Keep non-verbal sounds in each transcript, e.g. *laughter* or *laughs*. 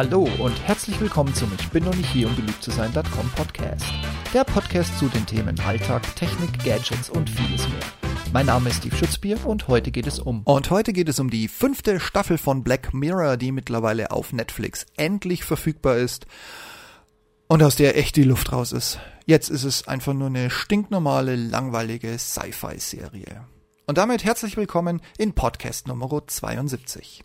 Hallo und herzlich willkommen zum Ich bin noch nicht hier, um beliebt zu sein.com Podcast. Der Podcast zu den Themen Alltag, Technik, Gadgets und vieles mehr. Mein Name ist Steve Schutzbier und heute geht es um. Und heute geht es um die fünfte Staffel von Black Mirror, die mittlerweile auf Netflix endlich verfügbar ist und aus der echt die Luft raus ist. Jetzt ist es einfach nur eine stinknormale, langweilige Sci-Fi-Serie. Und damit herzlich willkommen in Podcast Nummer 72.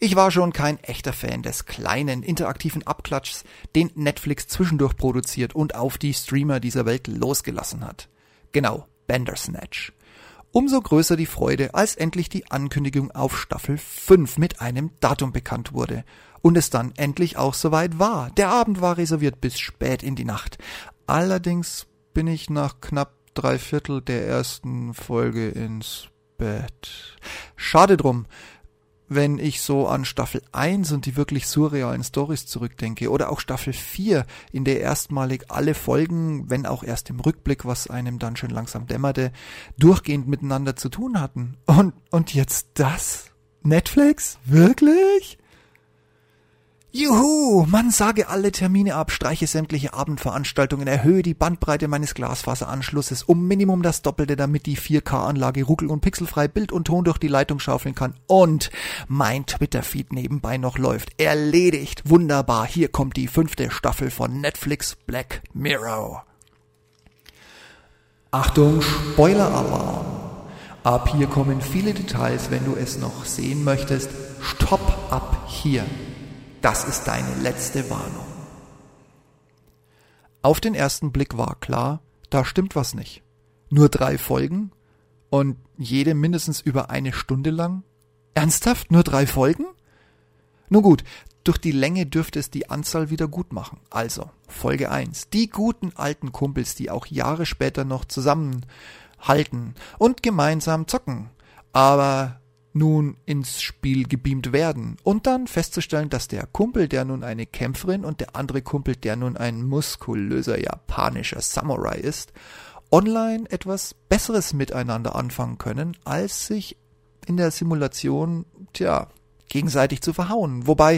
Ich war schon kein echter Fan des kleinen, interaktiven Abklatschs, den Netflix zwischendurch produziert und auf die Streamer dieser Welt losgelassen hat. Genau, Bandersnatch. Umso größer die Freude, als endlich die Ankündigung auf Staffel 5 mit einem Datum bekannt wurde und es dann endlich auch soweit war. Der Abend war reserviert bis spät in die Nacht. Allerdings bin ich nach knapp drei Viertel der ersten Folge ins Bett. Schade drum wenn ich so an Staffel 1 und die wirklich surrealen Stories zurückdenke oder auch Staffel 4, in der erstmalig alle Folgen, wenn auch erst im Rückblick, was einem dann schon langsam dämmerte, durchgehend miteinander zu tun hatten. Und, und jetzt das? Netflix? Wirklich? Juhu, man sage alle Termine ab, streiche sämtliche Abendveranstaltungen, erhöhe die Bandbreite meines Glasfaseranschlusses um Minimum das Doppelte, damit die 4K-Anlage ruckel- und pixelfrei Bild und Ton durch die Leitung schaufeln kann. Und mein Twitter-Feed nebenbei noch läuft. Erledigt. Wunderbar. Hier kommt die fünfte Staffel von Netflix Black Mirror. Achtung, Spoiler-Alarm. Ab hier kommen viele Details. Wenn du es noch sehen möchtest, stopp ab hier. Das ist deine letzte Warnung. Auf den ersten Blick war klar, da stimmt was nicht. Nur drei Folgen und jede mindestens über eine Stunde lang? Ernsthaft? Nur drei Folgen? Nun gut, durch die Länge dürfte es die Anzahl wieder gut machen. Also, Folge 1. Die guten alten Kumpels, die auch Jahre später noch zusammenhalten und gemeinsam zocken. Aber nun ins Spiel gebeamt werden und dann festzustellen, dass der Kumpel, der nun eine Kämpferin und der andere Kumpel, der nun ein muskulöser japanischer Samurai ist, online etwas Besseres miteinander anfangen können, als sich in der Simulation, tja, gegenseitig zu verhauen. Wobei,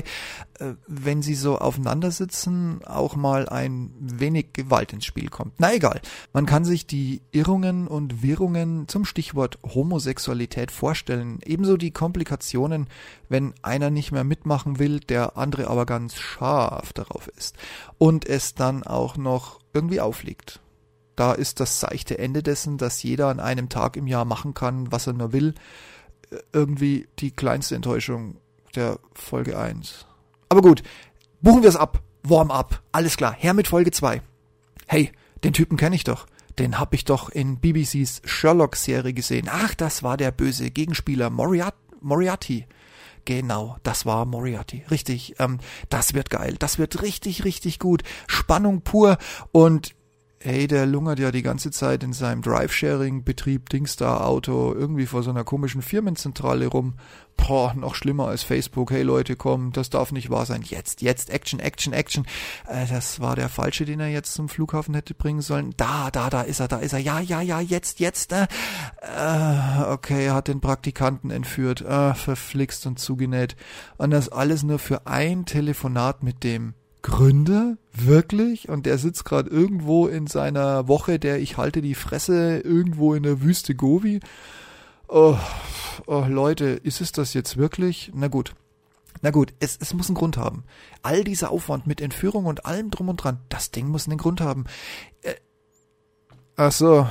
äh, wenn sie so aufeinander sitzen, auch mal ein wenig Gewalt ins Spiel kommt. Na egal, man kann sich die Irrungen und Wirrungen zum Stichwort Homosexualität vorstellen. Ebenso die Komplikationen, wenn einer nicht mehr mitmachen will, der andere aber ganz scharf darauf ist. Und es dann auch noch irgendwie aufliegt. Da ist das seichte Ende dessen, dass jeder an einem Tag im Jahr machen kann, was er nur will irgendwie die kleinste Enttäuschung der Folge 1. Aber gut, buchen wir es ab. Warm-up. Alles klar. Her mit Folge 2. Hey, den Typen kenne ich doch. Den hab ich doch in BBCs Sherlock-Serie gesehen. Ach, das war der böse Gegenspieler Moriat Moriarty. Genau, das war Moriarty. Richtig, ähm, das wird geil. Das wird richtig, richtig gut. Spannung pur und hey, der lungert ja die ganze Zeit in seinem Drive-Sharing-Betrieb, Dingstar-Auto, irgendwie vor so einer komischen Firmenzentrale rum. Boah, noch schlimmer als Facebook. Hey Leute, komm, das darf nicht wahr sein. Jetzt, jetzt, Action, Action, Action. Äh, das war der falsche, den er jetzt zum Flughafen hätte bringen sollen. Da, da, da ist er, da ist er. Ja, ja, ja, jetzt, jetzt. Äh, äh okay, er hat den Praktikanten entführt. Äh, verflixt und zugenäht. Und das alles nur für ein Telefonat mit dem Gründe? Wirklich? Und der sitzt gerade irgendwo in seiner Woche, der ich halte die Fresse irgendwo in der Wüste Gobi. Oh, oh Leute, ist es das jetzt wirklich? Na gut. Na gut, es, es muss einen Grund haben. All dieser Aufwand mit Entführung und allem drum und dran, das Ding muss einen Grund haben. Äh, ach so,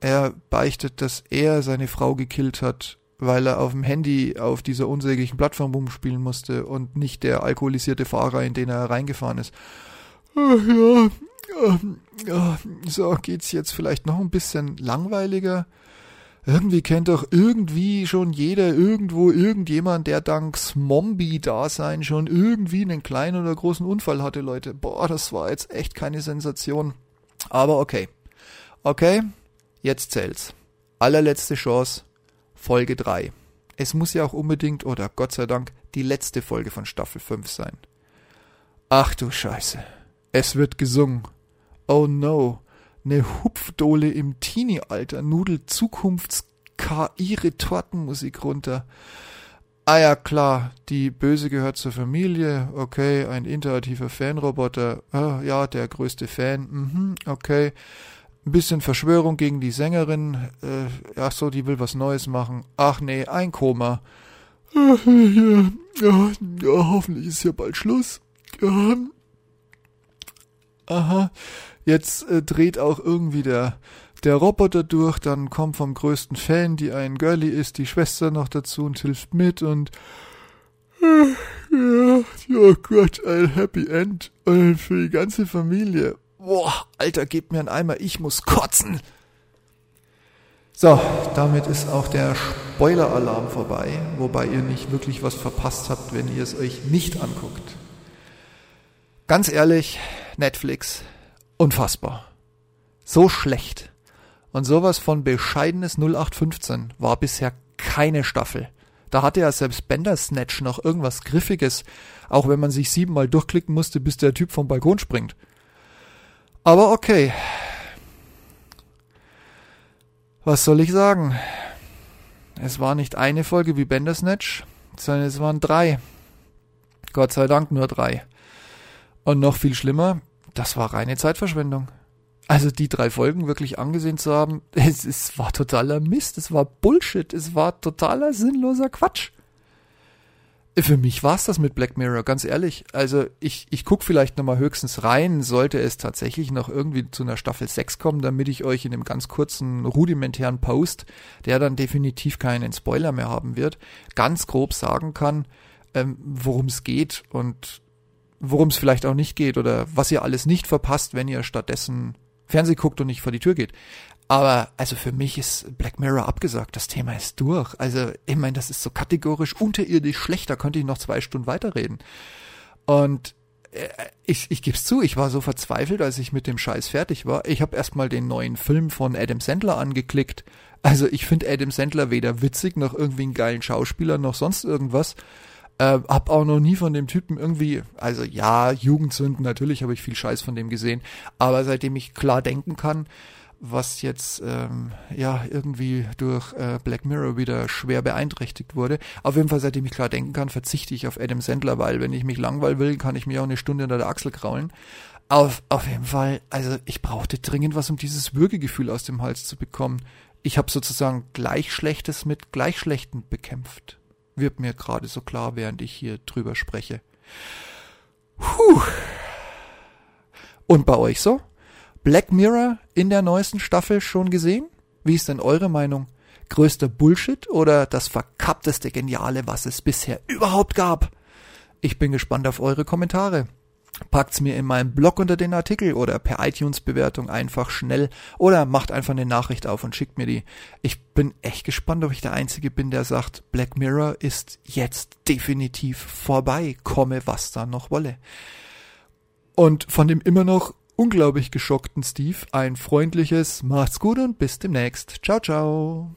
er beichtet, dass er seine Frau gekillt hat weil er auf dem Handy auf dieser unsäglichen Plattform rumspielen musste und nicht der alkoholisierte Fahrer, in den er reingefahren ist. Ja, ja, so geht's jetzt vielleicht noch ein bisschen langweiliger. Irgendwie kennt doch irgendwie schon jeder irgendwo irgendjemand, der dank Smombi-Dasein schon irgendwie einen kleinen oder großen Unfall hatte, Leute. Boah, das war jetzt echt keine Sensation. Aber okay. Okay, jetzt zählt's. Allerletzte Chance Folge 3. Es muss ja auch unbedingt, oder Gott sei Dank, die letzte Folge von Staffel 5 sein. Ach du Scheiße. Es wird gesungen. Oh no. Ne Hupfdohle im Teenie-Alter nudelt Zukunfts-KI-Retortenmusik runter. Ah ja, klar, die Böse gehört zur Familie, okay, ein interativer Fanroboter, ah, ja, der größte Fan, mhm, okay. Ein bisschen Verschwörung gegen die Sängerin, äh, ach so, die will was Neues machen. Ach nee, ein Koma. Ach, ja, hoffentlich ist ja bald Schluss. Ja. Aha, jetzt äh, dreht auch irgendwie der der Roboter durch, dann kommt vom größten Fan, die ein Girlie ist, die Schwester noch dazu und hilft mit und ja, oh Gott, ein Happy End und für die ganze Familie. Boah, Alter, gebt mir einen Eimer, ich muss kotzen. So, damit ist auch der Spoiler-Alarm vorbei, wobei ihr nicht wirklich was verpasst habt, wenn ihr es euch nicht anguckt. Ganz ehrlich, Netflix, unfassbar. So schlecht. Und sowas von bescheidenes 0815 war bisher keine Staffel. Da hatte ja selbst Bandersnatch noch irgendwas Griffiges, auch wenn man sich siebenmal durchklicken musste, bis der Typ vom Balkon springt. Aber okay. Was soll ich sagen? Es war nicht eine Folge wie Bandersnatch, sondern es waren drei. Gott sei Dank nur drei. Und noch viel schlimmer, das war reine Zeitverschwendung. Also die drei Folgen wirklich angesehen zu haben, *laughs* es, es war totaler Mist, es war Bullshit, es war totaler sinnloser Quatsch. Für mich war's das mit Black Mirror, ganz ehrlich. Also ich, ich guck vielleicht nochmal höchstens rein, sollte es tatsächlich noch irgendwie zu einer Staffel 6 kommen, damit ich euch in dem ganz kurzen rudimentären Post, der dann definitiv keinen Spoiler mehr haben wird, ganz grob sagen kann, ähm, worum es geht und worum es vielleicht auch nicht geht oder was ihr alles nicht verpasst, wenn ihr stattdessen Fernseh guckt und nicht vor die Tür geht. Aber also für mich ist Black Mirror abgesagt. Das Thema ist durch. Also ich meine, das ist so kategorisch unterirdisch schlecht. Da könnte ich noch zwei Stunden weiterreden. Und äh, ich, ich gebe zu, ich war so verzweifelt, als ich mit dem Scheiß fertig war. Ich habe erstmal den neuen Film von Adam Sandler angeklickt. Also ich finde Adam Sandler weder witzig noch irgendwie einen geilen Schauspieler noch sonst irgendwas. Äh, hab auch noch nie von dem Typen irgendwie, also ja, Jugendsünden, natürlich habe ich viel Scheiß von dem gesehen, aber seitdem ich klar denken kann, was jetzt ähm, ja irgendwie durch äh, Black Mirror wieder schwer beeinträchtigt wurde. Auf jeden Fall, seitdem ich klar denken kann, verzichte ich auf Adam Sandler, weil wenn ich mich langweilen will, kann ich mir auch eine Stunde unter der Achsel kraulen. Auf, auf jeden Fall, also ich brauchte dringend was, um dieses Würgegefühl aus dem Hals zu bekommen. Ich habe sozusagen gleich Schlechtes mit gleich Schlechten bekämpft wird mir gerade so klar, während ich hier drüber spreche. Puh. Und bei euch so? Black Mirror in der neuesten Staffel schon gesehen? Wie ist denn eure Meinung? Größter Bullshit oder das verkappteste Geniale, was es bisher überhaupt gab? Ich bin gespannt auf eure Kommentare. Packt's mir in meinem Blog unter den Artikel oder per iTunes-Bewertung einfach schnell oder macht einfach eine Nachricht auf und schickt mir die. Ich bin echt gespannt, ob ich der Einzige bin, der sagt, Black Mirror ist jetzt definitiv vorbei, komme was da noch wolle. Und von dem immer noch unglaublich geschockten Steve ein freundliches Macht's gut und bis demnächst. Ciao, ciao.